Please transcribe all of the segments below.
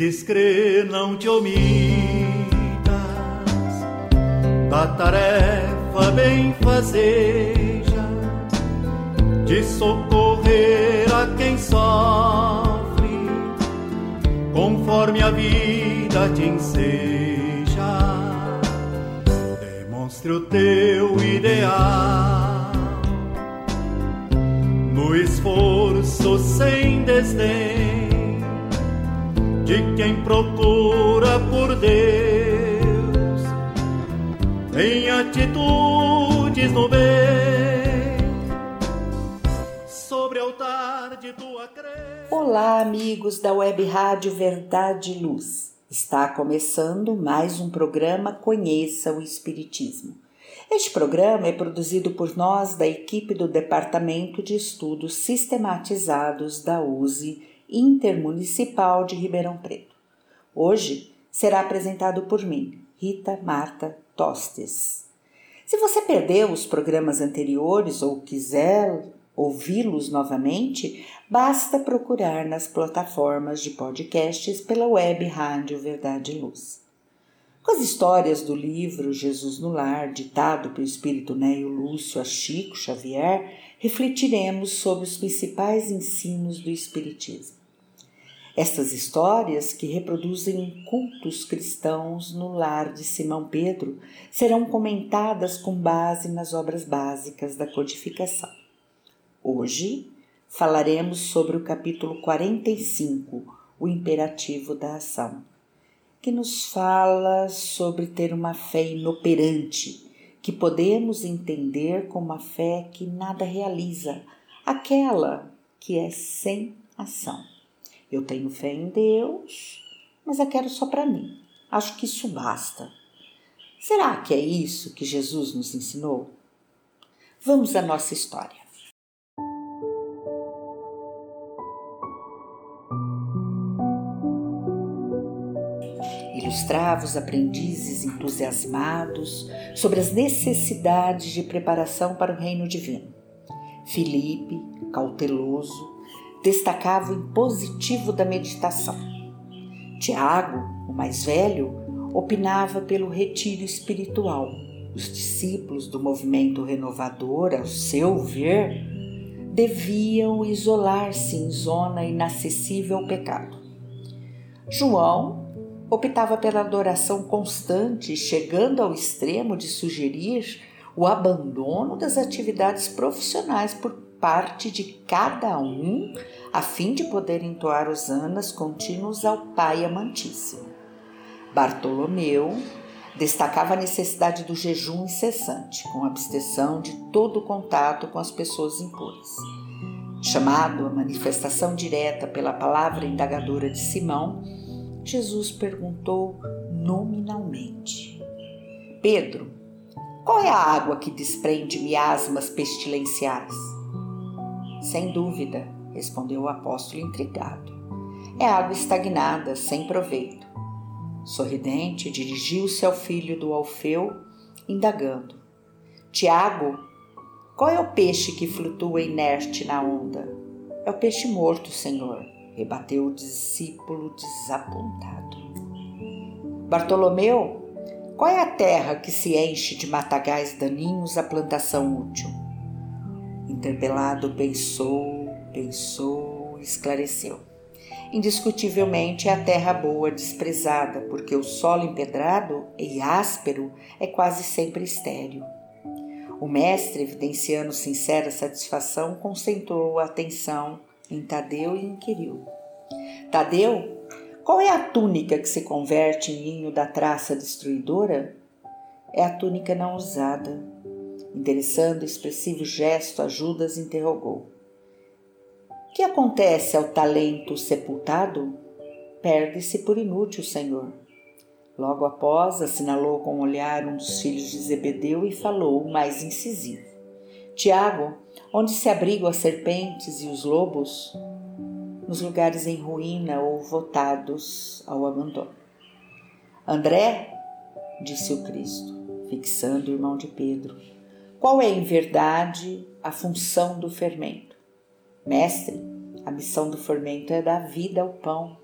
Descrer não te omitas. Da tarefa bem fazeja de socorrer a quem sofre conforme a vida te enseja. Demonstre o teu ideal. No esforço sem desdém de quem procura por Deus em atitudes no bem sobre altar de tua crença. Olá, amigos da Web Rádio Verdade e Luz. Está começando mais um programa Conheça o Espiritismo. Este programa é produzido por nós da equipe do Departamento de Estudos Sistematizados da USE Intermunicipal de Ribeirão Preto. Hoje será apresentado por mim, Rita Marta Tostes. Se você perdeu os programas anteriores ou quiser ouvi-los novamente, basta procurar nas plataformas de podcasts pela web Rádio Verdade e Luz. Com as histórias do livro Jesus no Lar, ditado pelo espírito Neio Lúcio a Chico Xavier, refletiremos sobre os principais ensinos do Espiritismo. Estas histórias, que reproduzem cultos cristãos no lar de Simão Pedro, serão comentadas com base nas obras básicas da codificação. Hoje falaremos sobre o capítulo 45, o imperativo da ação, que nos fala sobre ter uma fé inoperante, que podemos entender como a fé que nada realiza, aquela que é sem ação. Eu tenho fé em Deus, mas a quero só para mim. Acho que isso basta. Será que é isso que Jesus nos ensinou? Vamos à nossa história. Ilustrava os aprendizes entusiasmados sobre as necessidades de preparação para o reino divino. Filipe, cauteloso, destacava o impositivo da meditação. Tiago, o mais velho, opinava pelo retiro espiritual. Os discípulos do movimento renovador, ao seu ver, deviam isolar-se em zona inacessível ao pecado. João optava pela adoração constante, chegando ao extremo de sugerir o abandono das atividades profissionais por parte de cada um, a fim de poder entoar hosanas contínuos ao Pai amantíssimo. Bartolomeu destacava a necessidade do jejum incessante, com abstenção de todo contato com as pessoas impuras. Chamado à manifestação direta pela palavra indagadora de Simão, Jesus perguntou nominalmente: Pedro, qual é a água que desprende miasmas pestilenciais? Sem dúvida, respondeu o apóstolo intrigado. É água estagnada, sem proveito. Sorridente, dirigiu-se ao filho do Alfeu, indagando: Tiago, qual é o peixe que flutua inerte na onda? É o peixe morto, senhor, rebateu o discípulo desapontado. Bartolomeu, qual é a terra que se enche de matagais daninhos à plantação útil? Interpelado, pensou, pensou, esclareceu. Indiscutivelmente é a terra boa desprezada, porque o solo empedrado e áspero é quase sempre estéril. O mestre, evidenciando sincera satisfação, concentrou a atenção em Tadeu e inquiriu: Tadeu, qual é a túnica que se converte em ninho da traça destruidora? É a túnica não usada. Endereçando expressivo gesto, a Judas interrogou: O que acontece ao talento sepultado? Perde-se por inútil, Senhor. Logo após, assinalou com o um olhar um dos filhos de Zebedeu e falou mais incisivo: Tiago, onde se abrigam as serpentes e os lobos? Nos lugares em ruína ou votados ao abandono. André, disse o Cristo, fixando o irmão de Pedro, qual é em verdade a função do fermento? Mestre, a missão do fermento é dar vida ao pão.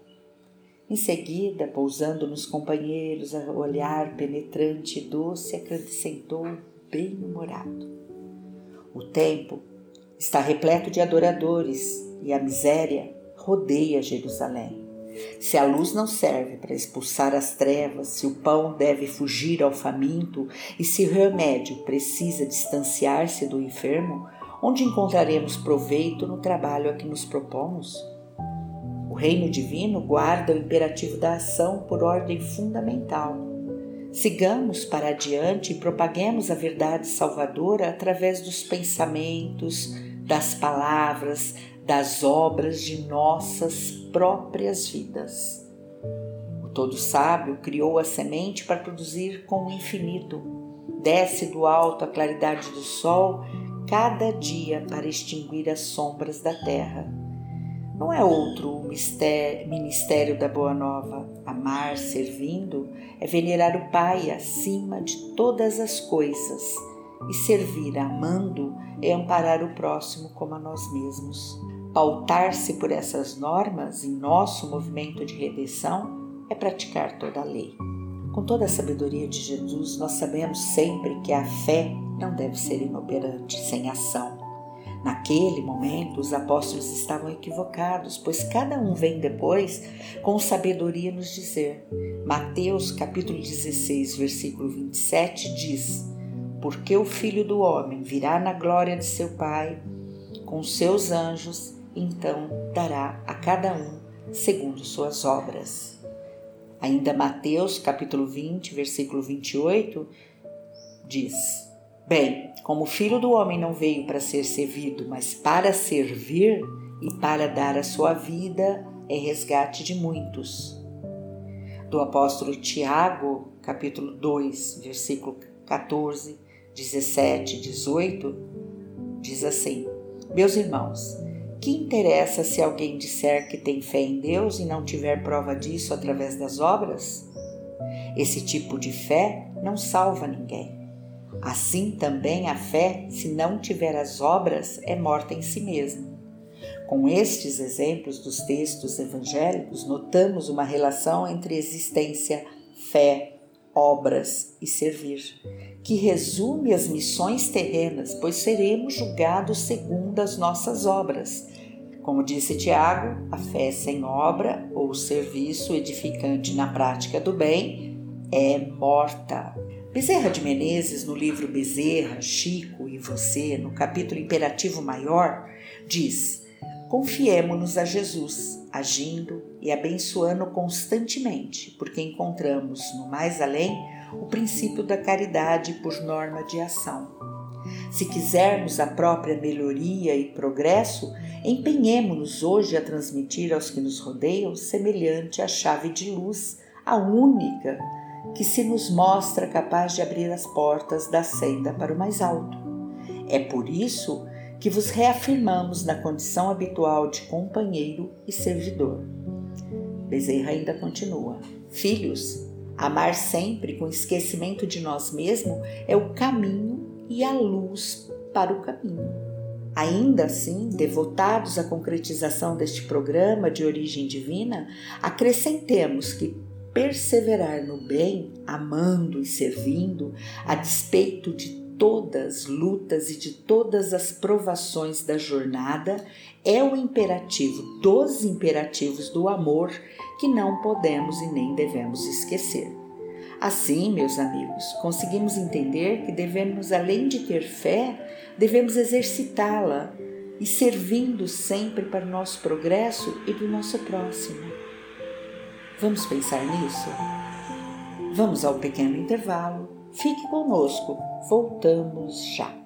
Em seguida, pousando nos companheiros, a olhar penetrante e doce, acrescentou bem-humorado. O tempo está repleto de adoradores e a miséria rodeia Jerusalém. Se a luz não serve para expulsar as trevas, se o pão deve fugir ao faminto e se o remédio precisa distanciar-se do enfermo, onde encontraremos proveito no trabalho a que nos propomos? O reino divino guarda o imperativo da ação por ordem fundamental. Sigamos para adiante e propaguemos a verdade salvadora através dos pensamentos, das palavras, das obras de nossas próprias vidas. O Todo Sábio criou a semente para produzir com o infinito. Desce do alto a claridade do sol cada dia para extinguir as sombras da terra. Não é outro o ministério da Boa Nova. Amar servindo é venerar o Pai acima de todas as coisas, e servir amando é amparar o próximo como a nós mesmos. Pautar-se por essas normas em nosso movimento de redenção é praticar toda a lei. Com toda a sabedoria de Jesus, nós sabemos sempre que a fé não deve ser inoperante, sem ação. Naquele momento, os apóstolos estavam equivocados, pois cada um vem depois com sabedoria nos dizer. Mateus capítulo 16, versículo 27 diz: Porque o Filho do Homem virá na glória de seu Pai com seus anjos então dará a cada um segundo suas obras. Ainda Mateus, capítulo 20, versículo 28, diz: Bem, como o filho do homem não veio para ser servido, mas para servir e para dar a sua vida em resgate de muitos. Do apóstolo Tiago, capítulo 2, versículo 14, 17 18, diz assim: Meus irmãos, que interessa se alguém disser que tem fé em Deus e não tiver prova disso através das obras? Esse tipo de fé não salva ninguém. Assim também a fé, se não tiver as obras, é morta em si mesma. Com estes exemplos dos textos evangélicos, notamos uma relação entre existência, fé, obras e servir, que resume as missões terrenas, pois seremos julgados segundo as nossas obras, como disse Tiago, a fé sem obra ou serviço edificante na prática do bem é morta. Bezerra de Menezes, no livro Bezerra, Chico e Você, no capítulo Imperativo Maior, diz: Confiemo-nos a Jesus, agindo e abençoando constantemente, porque encontramos no mais além o princípio da caridade por norma de ação. Se quisermos a própria melhoria e progresso, empenhemos-nos hoje a transmitir aos que nos rodeiam semelhante à chave de luz, a única que se nos mostra capaz de abrir as portas da senda para o mais alto. É por isso que vos reafirmamos na condição habitual de companheiro e servidor. Bezerra ainda continua: Filhos, amar sempre com esquecimento de nós mesmos é o caminho e a luz para o caminho. Ainda assim, devotados à concretização deste programa de origem divina, acrescentemos que perseverar no bem, amando e servindo, a despeito de todas lutas e de todas as provações da jornada é o imperativo dos imperativos do amor que não podemos e nem devemos esquecer. Assim, meus amigos, conseguimos entender que devemos, além de ter fé, devemos exercitá-la e servindo sempre para o nosso progresso e do nosso próximo. Vamos pensar nisso? Vamos ao pequeno intervalo. Fique conosco, voltamos já.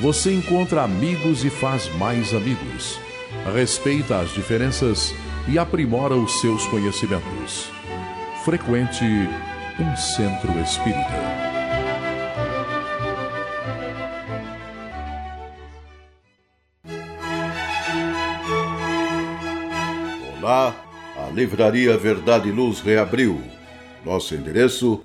você encontra amigos e faz mais amigos. Respeita as diferenças e aprimora os seus conhecimentos. Frequente um centro espírita. Olá, a Livraria Verdade e Luz reabriu. Nosso endereço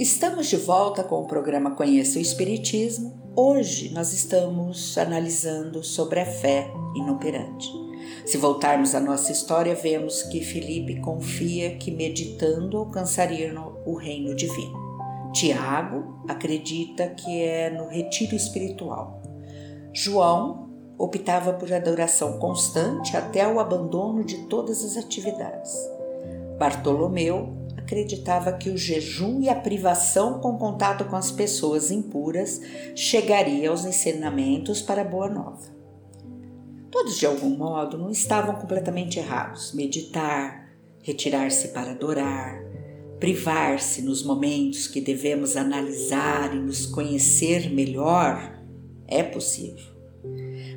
Estamos de volta com o programa Conheça o Espiritismo. Hoje nós estamos analisando sobre a fé inoperante. Se voltarmos à nossa história, vemos que Felipe confia que meditando alcançaria o reino divino. Tiago acredita que é no retiro espiritual. João optava por adoração constante até o abandono de todas as atividades. Bartolomeu acreditava que o jejum e a privação com contato com as pessoas impuras chegaria aos ensinamentos para a boa nova. Todos, de algum modo, não estavam completamente errados. Meditar, retirar-se para adorar, privar-se nos momentos que devemos analisar e nos conhecer melhor é possível.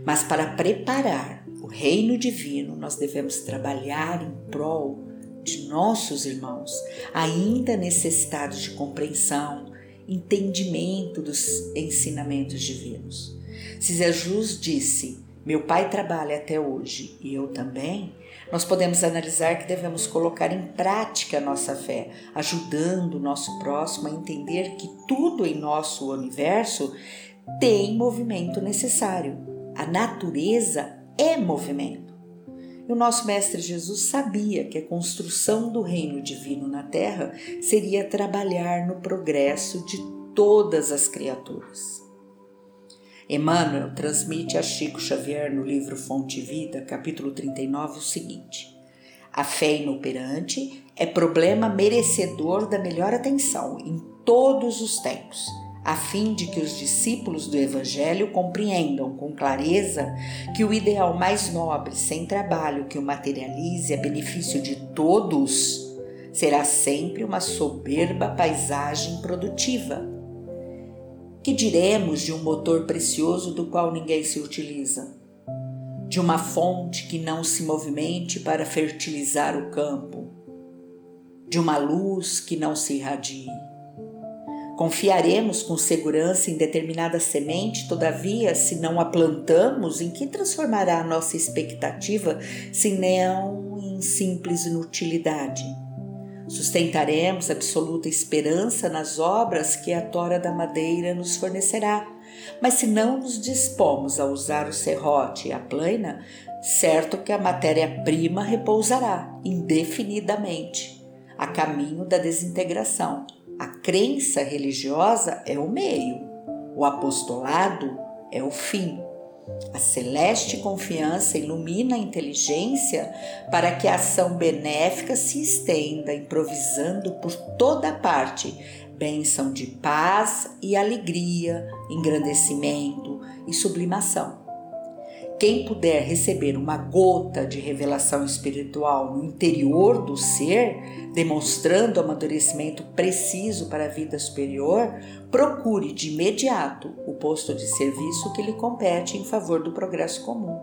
Mas para preparar o reino divino, nós devemos trabalhar em prol de nossos irmãos, ainda necessitados de compreensão, entendimento dos ensinamentos divinos. Se Jesus disse: Meu pai trabalha até hoje e eu também, nós podemos analisar que devemos colocar em prática a nossa fé, ajudando o nosso próximo a entender que tudo em nosso universo tem movimento necessário. A natureza é movimento. E o nosso Mestre Jesus sabia que a construção do reino divino na terra seria trabalhar no progresso de todas as criaturas. Emmanuel transmite a Chico Xavier no livro Fonte e Vida, capítulo 39, o seguinte: A fé inoperante é problema merecedor da melhor atenção em todos os tempos a fim de que os discípulos do Evangelho compreendam com clareza que o ideal mais nobre, sem trabalho, que o materialize a benefício de todos, será sempre uma soberba paisagem produtiva. Que diremos de um motor precioso do qual ninguém se utiliza? De uma fonte que não se movimente para fertilizar o campo? De uma luz que não se irradie? Confiaremos com segurança em determinada semente, todavia, se não a plantamos, em que transformará a nossa expectativa, se não em simples inutilidade? Sustentaremos absoluta esperança nas obras que a tora da madeira nos fornecerá, mas se não nos dispomos a usar o serrote e a plaina, certo que a matéria-prima repousará indefinidamente, a caminho da desintegração. A crença religiosa é o meio, o apostolado é o fim. A celeste confiança ilumina a inteligência para que a ação benéfica se estenda, improvisando por toda parte bênção de paz e alegria, engrandecimento e sublimação. Quem puder receber uma gota de revelação espiritual no interior do ser, demonstrando amadurecimento preciso para a vida superior, procure de imediato o posto de serviço que lhe compete em favor do progresso comum.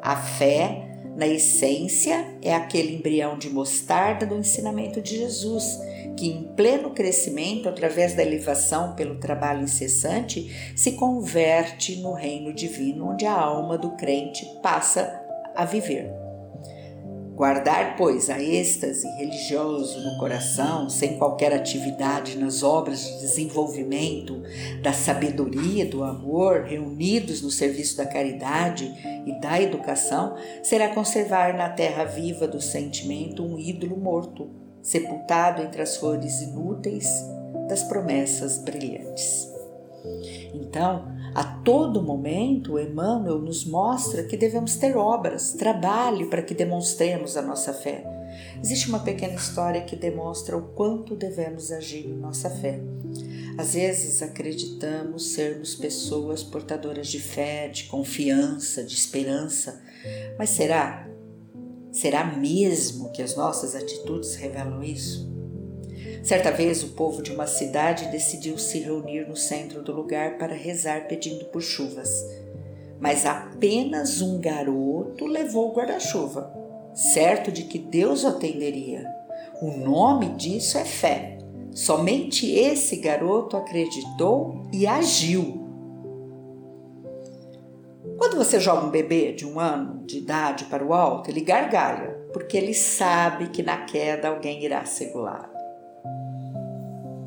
A fé, na essência, é aquele embrião de mostarda do ensinamento de Jesus que, em pleno crescimento, através da elevação pelo trabalho incessante, se converte no reino divino, onde a alma do crente passa a viver. Guardar, pois, a êxtase religioso no coração, sem qualquer atividade nas obras de desenvolvimento da sabedoria, do amor, reunidos no serviço da caridade e da educação, será conservar na terra viva do sentimento um ídolo morto, sepultado entre as flores inúteis das promessas brilhantes. Então, a todo momento, Emmanuel nos mostra que devemos ter obras, trabalho para que demonstremos a nossa fé. Existe uma pequena história que demonstra o quanto devemos agir em nossa fé. Às vezes acreditamos sermos pessoas portadoras de fé, de confiança, de esperança, mas será Será mesmo que as nossas atitudes revelam isso? Certa vez, o povo de uma cidade decidiu se reunir no centro do lugar para rezar pedindo por chuvas. Mas apenas um garoto levou o guarda-chuva, certo de que Deus o atenderia. O nome disso é fé. Somente esse garoto acreditou e agiu. Quando você joga um bebê de um ano de idade para o alto, ele gargalha, porque ele sabe que na queda alguém irá segurá-lo.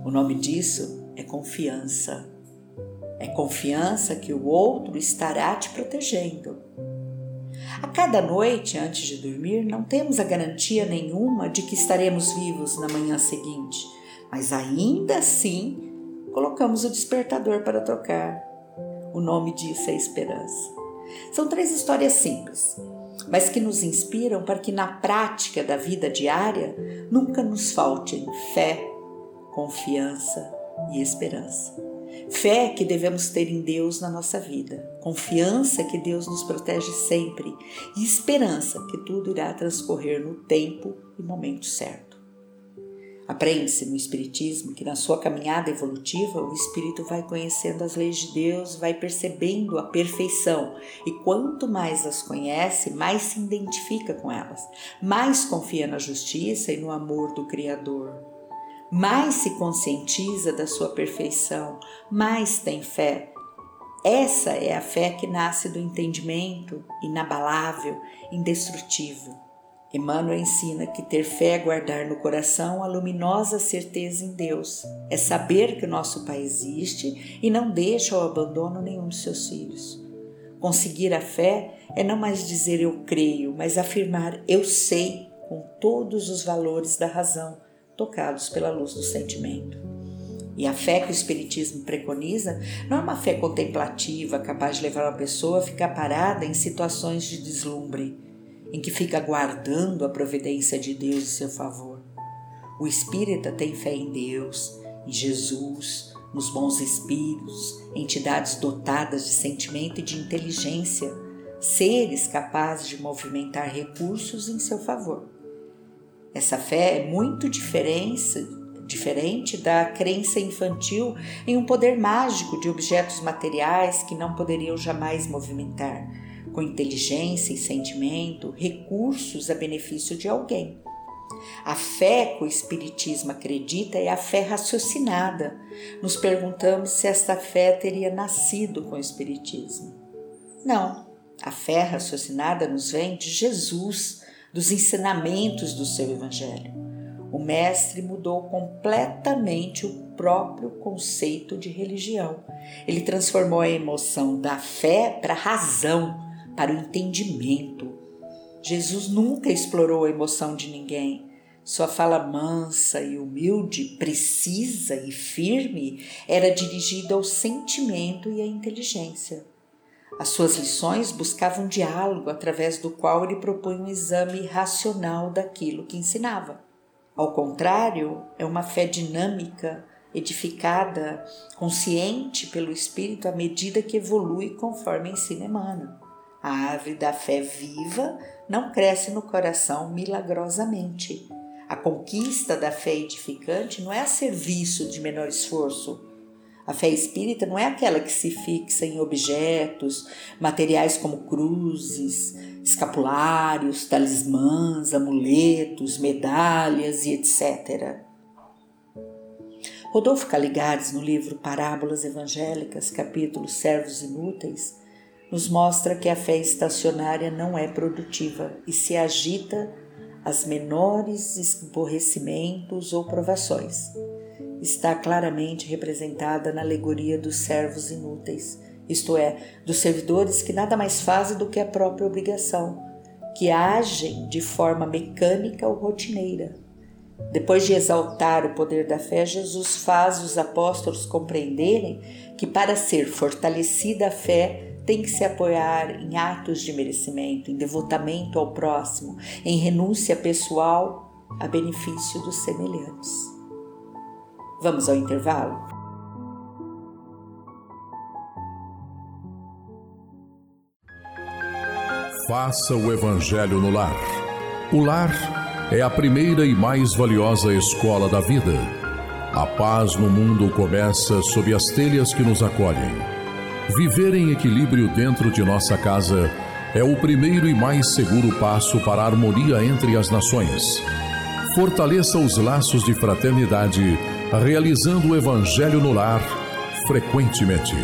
O nome disso é confiança. É confiança que o outro estará te protegendo. A cada noite, antes de dormir, não temos a garantia nenhuma de que estaremos vivos na manhã seguinte, mas ainda assim colocamos o despertador para tocar. O nome disso é esperança. São três histórias simples, mas que nos inspiram para que na prática da vida diária nunca nos faltem fé, confiança e esperança. Fé que devemos ter em Deus na nossa vida, confiança que Deus nos protege sempre e esperança que tudo irá transcorrer no tempo e momento certo. Aprende-se no Espiritismo que na sua caminhada evolutiva o espírito vai conhecendo as leis de Deus, vai percebendo a perfeição e quanto mais as conhece, mais se identifica com elas, mais confia na justiça e no amor do Criador, mais se conscientiza da sua perfeição, mais tem fé. Essa é a fé que nasce do entendimento inabalável, indestrutível Emmanuel ensina que ter fé é guardar no coração a luminosa certeza em Deus, é saber que o nosso Pai existe e não deixa ao abandono nenhum de seus filhos. Conseguir a fé é não mais dizer eu creio, mas afirmar eu sei com todos os valores da razão, tocados pela luz do sentimento. E a fé que o Espiritismo preconiza não é uma fé contemplativa capaz de levar uma pessoa a ficar parada em situações de deslumbre em que fica aguardando a providência de Deus em seu favor. O espírita tem fé em Deus, em Jesus, nos bons espíritos, entidades dotadas de sentimento e de inteligência, seres capazes de movimentar recursos em seu favor. Essa fé é muito diferente, da crença infantil em um poder mágico de objetos materiais que não poderiam jamais movimentar com inteligência e sentimento, recursos a benefício de alguém. A fé que o Espiritismo acredita é a fé raciocinada. Nos perguntamos se esta fé teria nascido com o Espiritismo. Não, a fé raciocinada nos vem de Jesus, dos ensinamentos do seu Evangelho. O Mestre mudou completamente o próprio conceito de religião. Ele transformou a emoção da fé para a razão, para o entendimento. Jesus nunca explorou a emoção de ninguém. Sua fala mansa e humilde, precisa e firme era dirigida ao sentimento e à inteligência. As suas lições buscavam diálogo através do qual ele propunha um exame racional daquilo que ensinava. Ao contrário, é uma fé dinâmica, edificada, consciente pelo Espírito à medida que evolui conforme ensina Emmanuel. A árvore da fé viva não cresce no coração milagrosamente. A conquista da fé edificante não é a serviço de menor esforço. A fé espírita não é aquela que se fixa em objetos, materiais como cruzes, escapulários, talismãs, amuletos, medalhas e etc. Rodolfo Caligares, no livro Parábolas Evangélicas, capítulo Servos Inúteis, nos mostra que a fé estacionária não é produtiva e se agita às menores esborrecimentos ou provações. Está claramente representada na alegoria dos servos inúteis, isto é, dos servidores que nada mais fazem do que a própria obrigação, que agem de forma mecânica ou rotineira, depois de exaltar o poder da fé, Jesus faz os apóstolos compreenderem que para ser fortalecida a fé tem que se apoiar em atos de merecimento, em devotamento ao próximo, em renúncia pessoal a benefício dos semelhantes. Vamos ao intervalo? Faça o Evangelho no lar. O lar é a primeira e mais valiosa escola da vida. A paz no mundo começa sob as telhas que nos acolhem. Viver em equilíbrio dentro de nossa casa é o primeiro e mais seguro passo para a harmonia entre as nações. Fortaleça os laços de fraternidade, realizando o Evangelho no lar frequentemente.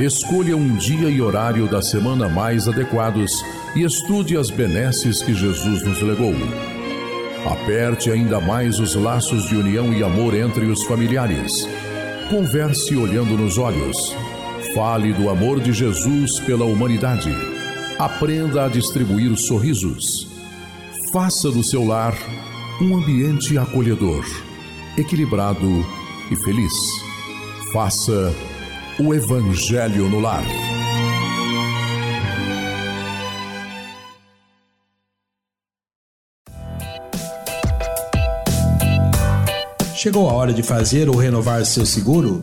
Escolha um dia e horário da semana mais adequados e estude as benesses que Jesus nos legou. Aperte ainda mais os laços de união e amor entre os familiares. Converse olhando nos olhos. Fale do amor de Jesus pela humanidade. Aprenda a distribuir sorrisos. Faça do seu lar um ambiente acolhedor, equilibrado e feliz. Faça o Evangelho no lar. Chegou a hora de fazer ou renovar seu seguro?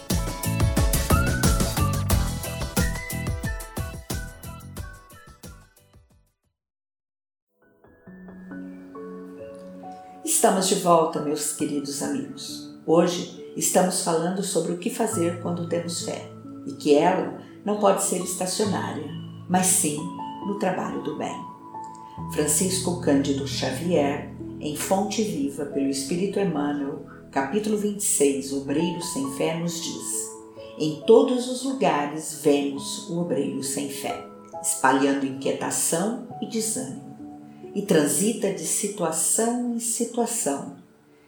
Estamos de volta, meus queridos amigos. Hoje estamos falando sobre o que fazer quando temos fé e que ela não pode ser estacionária, mas sim no trabalho do bem. Francisco Cândido Xavier, em Fonte Viva pelo Espírito Emmanuel, capítulo 26, Obreiro sem fé, nos diz: Em todos os lugares vemos o obreiro sem fé, espalhando inquietação e desânimo e transita de situação em situação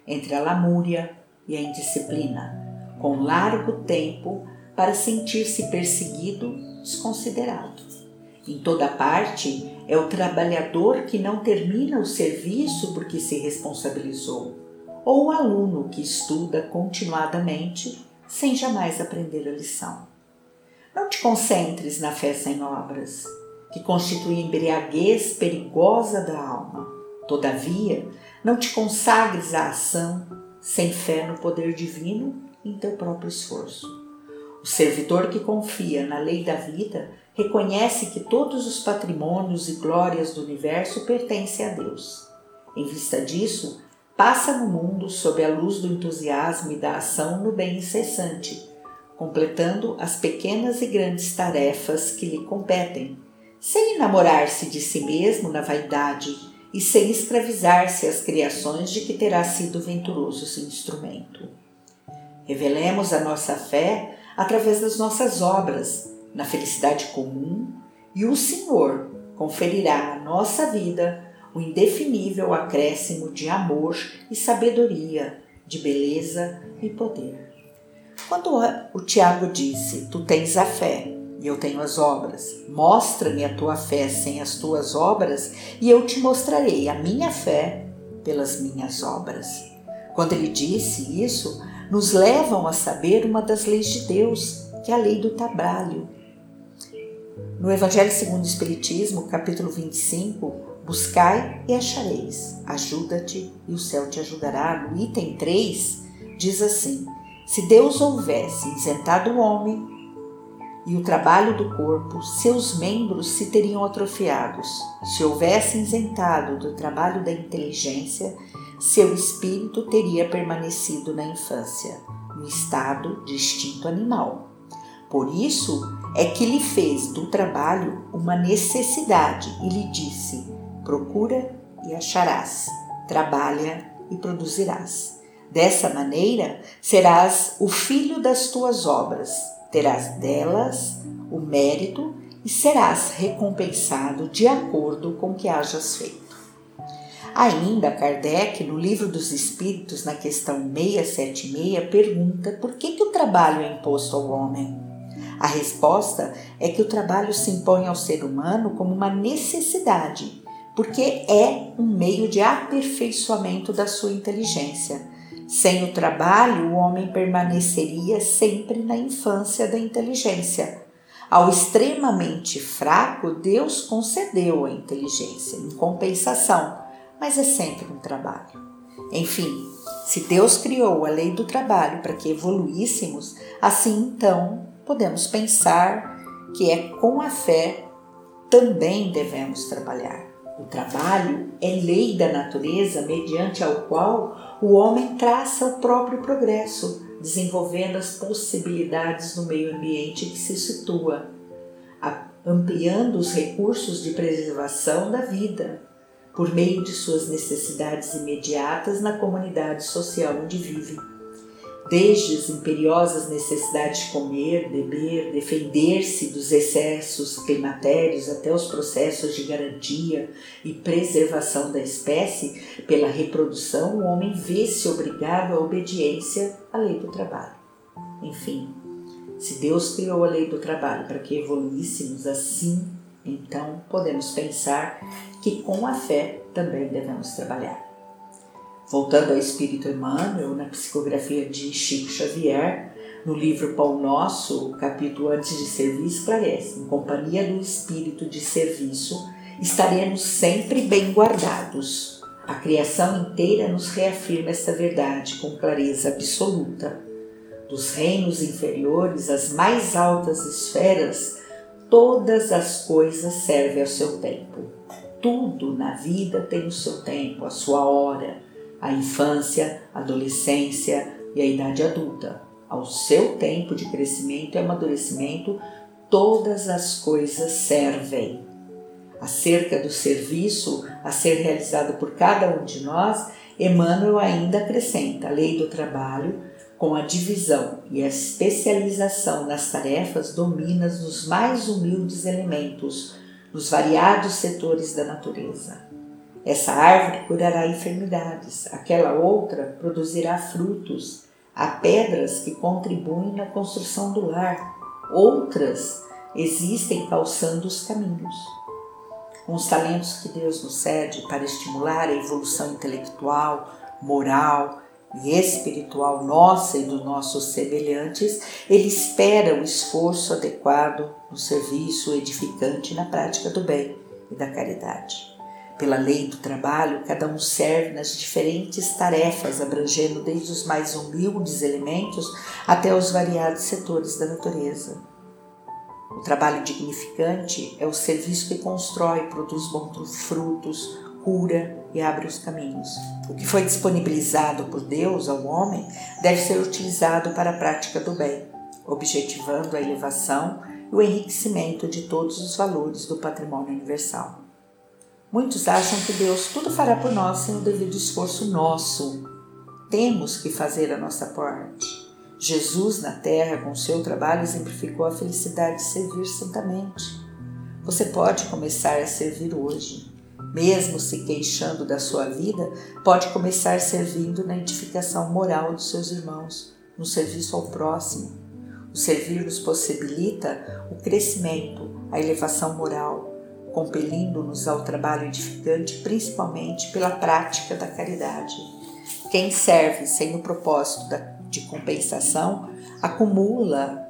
entre a lamúria e a indisciplina, com largo tempo para sentir-se perseguido, desconsiderado. Em toda parte é o trabalhador que não termina o serviço porque se responsabilizou, ou o aluno que estuda continuadamente sem jamais aprender a lição. Não te concentres na fé sem obras que constitui embriaguez perigosa da alma. Todavia, não te consagres à ação sem fé no poder divino em teu próprio esforço. O servidor que confia na lei da vida reconhece que todos os patrimônios e glórias do universo pertencem a Deus. Em vista disso, passa no mundo sob a luz do entusiasmo e da ação no bem incessante, completando as pequenas e grandes tarefas que lhe competem sem enamorar-se de si mesmo na vaidade e sem escravizar-se às criações de que terá sido venturoso seu instrumento. Revelemos a nossa fé através das nossas obras, na felicidade comum, e o Senhor conferirá à nossa vida o indefinível acréscimo de amor e sabedoria, de beleza e poder. Quando o Tiago disse: Tu tens a fé e eu tenho as obras, mostra-me a tua fé sem as tuas obras, e eu te mostrarei a minha fé pelas minhas obras. Quando ele disse isso, nos levam a saber uma das leis de Deus, que é a lei do trabalho. No Evangelho segundo o Espiritismo, capítulo 25, buscai e achareis, ajuda-te e o céu te ajudará. No item 3, diz assim: se Deus houvesse isentado o homem e o trabalho do corpo, seus membros se teriam atrofiados. Se houvesse isentado do trabalho da inteligência, seu espírito teria permanecido na infância, no estado de instinto animal. Por isso é que lhe fez do trabalho uma necessidade e lhe disse: procura e acharás, trabalha e produzirás. Dessa maneira serás o filho das tuas obras, terás delas o mérito e serás recompensado de acordo com o que hajas feito. Ainda Kardec, no Livro dos Espíritos, na questão 676, pergunta por que, que o trabalho é imposto ao homem. A resposta é que o trabalho se impõe ao ser humano como uma necessidade, porque é um meio de aperfeiçoamento da sua inteligência sem o trabalho, o homem permaneceria sempre na infância da inteligência. Ao extremamente fraco, Deus concedeu a inteligência em compensação, mas é sempre um trabalho. Enfim, se Deus criou a lei do trabalho para que evoluíssemos, assim então podemos pensar que é com a fé também devemos trabalhar. O trabalho é lei da natureza mediante ao qual o homem traça o próprio progresso, desenvolvendo as possibilidades no meio ambiente que se situa, ampliando os recursos de preservação da vida, por meio de suas necessidades imediatas na comunidade social onde vive desde as imperiosas necessidades de comer, beber, defender-se dos excessos climatérios até os processos de garantia e preservação da espécie pela reprodução, o homem vê-se obrigado à obediência à lei do trabalho. Enfim, se Deus criou a lei do trabalho para que evoluíssemos assim, então podemos pensar que com a fé também devemos trabalhar. Voltando ao Espírito Emmanuel, na psicografia de Chico Xavier, no livro Pão Nosso, o capítulo Antes de Servir esclarece: em companhia do Espírito de serviço, estaremos sempre bem guardados. A criação inteira nos reafirma esta verdade com clareza absoluta. Dos reinos inferiores às mais altas esferas, todas as coisas servem ao seu tempo. Tudo na vida tem o seu tempo, a sua hora a infância, adolescência e a idade adulta. Ao seu tempo de crescimento e amadurecimento, todas as coisas servem. Acerca do serviço a ser realizado por cada um de nós, Emmanuel ainda acrescenta a lei do trabalho, com a divisão e a especialização nas tarefas dominas nos mais humildes elementos, nos variados setores da natureza. Essa árvore curará enfermidades, aquela outra produzirá frutos. Há pedras que contribuem na construção do lar, outras existem calçando os caminhos. Com os talentos que Deus nos cede para estimular a evolução intelectual, moral e espiritual nossa e dos nossos semelhantes, Ele espera o esforço adequado no serviço edificante na prática do bem e da caridade. Pela lei do trabalho, cada um serve nas diferentes tarefas, abrangendo desde os mais humildes elementos até os variados setores da natureza. O trabalho dignificante é o serviço que constrói, produz bons frutos, cura e abre os caminhos. O que foi disponibilizado por Deus ao homem deve ser utilizado para a prática do bem, objetivando a elevação e o enriquecimento de todos os valores do patrimônio universal. Muitos acham que Deus tudo fará por nós sem o devido esforço nosso. Temos que fazer a nossa parte. Jesus na terra, com seu trabalho, exemplificou a felicidade de servir santamente. Você pode começar a servir hoje. Mesmo se queixando da sua vida, pode começar servindo na edificação moral dos seus irmãos, no serviço ao próximo. O servir nos possibilita o crescimento, a elevação moral, compelindo-nos ao trabalho edificante, principalmente pela prática da caridade. Quem serve sem o propósito de compensação acumula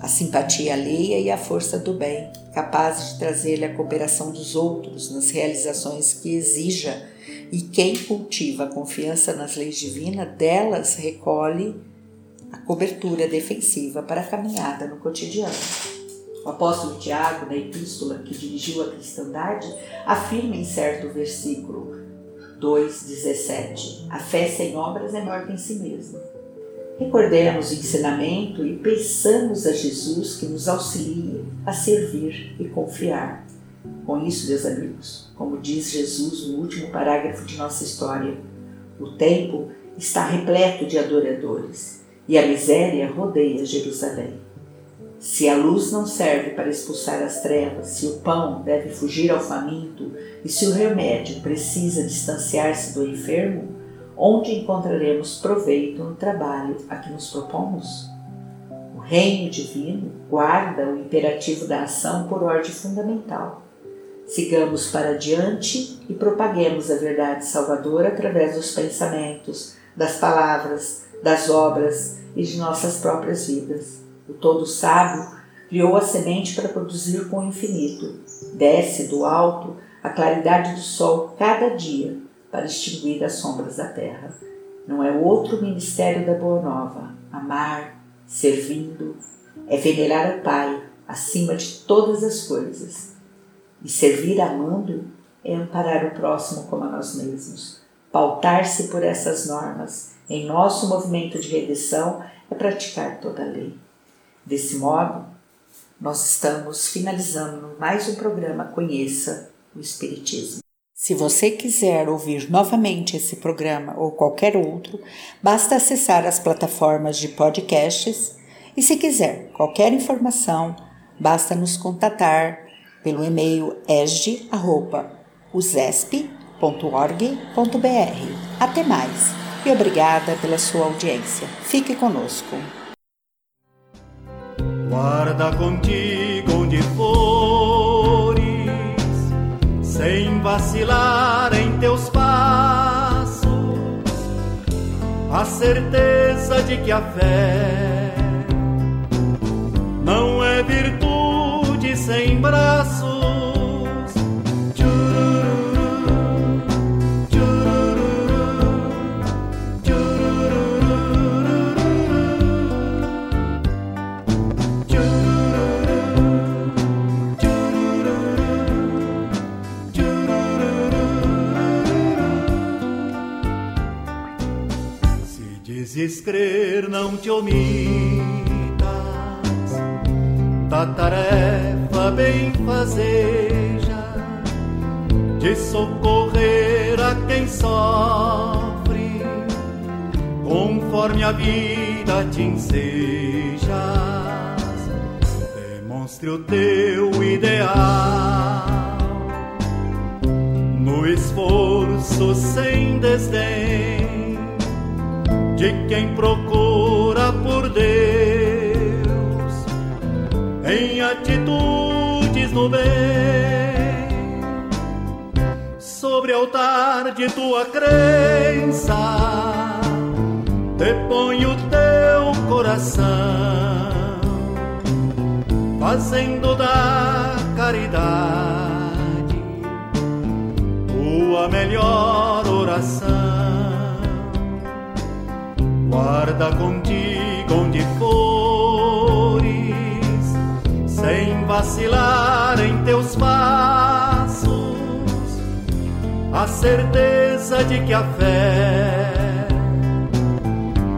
a simpatia alheia e a força do bem, capazes de trazer-lhe a cooperação dos outros nas realizações que exija, e quem cultiva a confiança nas leis divinas, delas recolhe a cobertura defensiva para a caminhada no cotidiano. O apóstolo Tiago, na epístola que dirigiu à cristandade, afirma em certo versículo 2,17: A fé sem obras é morta em si mesma. Recordemos o ensinamento e peçamos a Jesus que nos auxilie a servir e confiar. Com isso, meus amigos, como diz Jesus no último parágrafo de nossa história, o tempo está repleto de adoradores e a miséria rodeia Jerusalém. Se a luz não serve para expulsar as trevas, se o pão deve fugir ao faminto e se o remédio precisa distanciar-se do enfermo, onde encontraremos proveito no trabalho a que nos propomos? O reino divino guarda o imperativo da ação por ordem fundamental. Sigamos para diante e propaguemos a verdade salvadora através dos pensamentos, das palavras, das obras e de nossas próprias vidas o todo sábio, criou a semente para produzir com o infinito. Desce do alto a claridade do sol cada dia para extinguir as sombras da terra. Não é outro ministério da Boa Nova. Amar, servindo, é venerar o Pai acima de todas as coisas. E servir amando é amparar o próximo como a nós mesmos. Pautar-se por essas normas em nosso movimento de redenção é praticar toda a lei. Desse modo, nós estamos finalizando mais um programa Conheça o Espiritismo. Se você quiser ouvir novamente esse programa ou qualquer outro, basta acessar as plataformas de podcasts e, se quiser qualquer informação, basta nos contatar pelo e-mail esg.usesp.org.br. Até mais e obrigada pela sua audiência. Fique conosco. Guarda contigo onde fores, sem vacilar em teus passos, a certeza de que a fé não é virtude sem braços descrer não te omitas. Da tarefa bem fazeja de socorrer a quem sofre conforme a vida te ensejas. Demonstre o teu ideal no esforço sem desdém de quem procura por Deus em atitudes no bem, sobre altar de tua crença, depõe o teu coração, fazendo da caridade tua melhor oração guarda contigo onde fores, sem vacilar em teus passos, a certeza de que a fé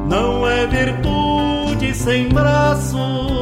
não é virtude sem braços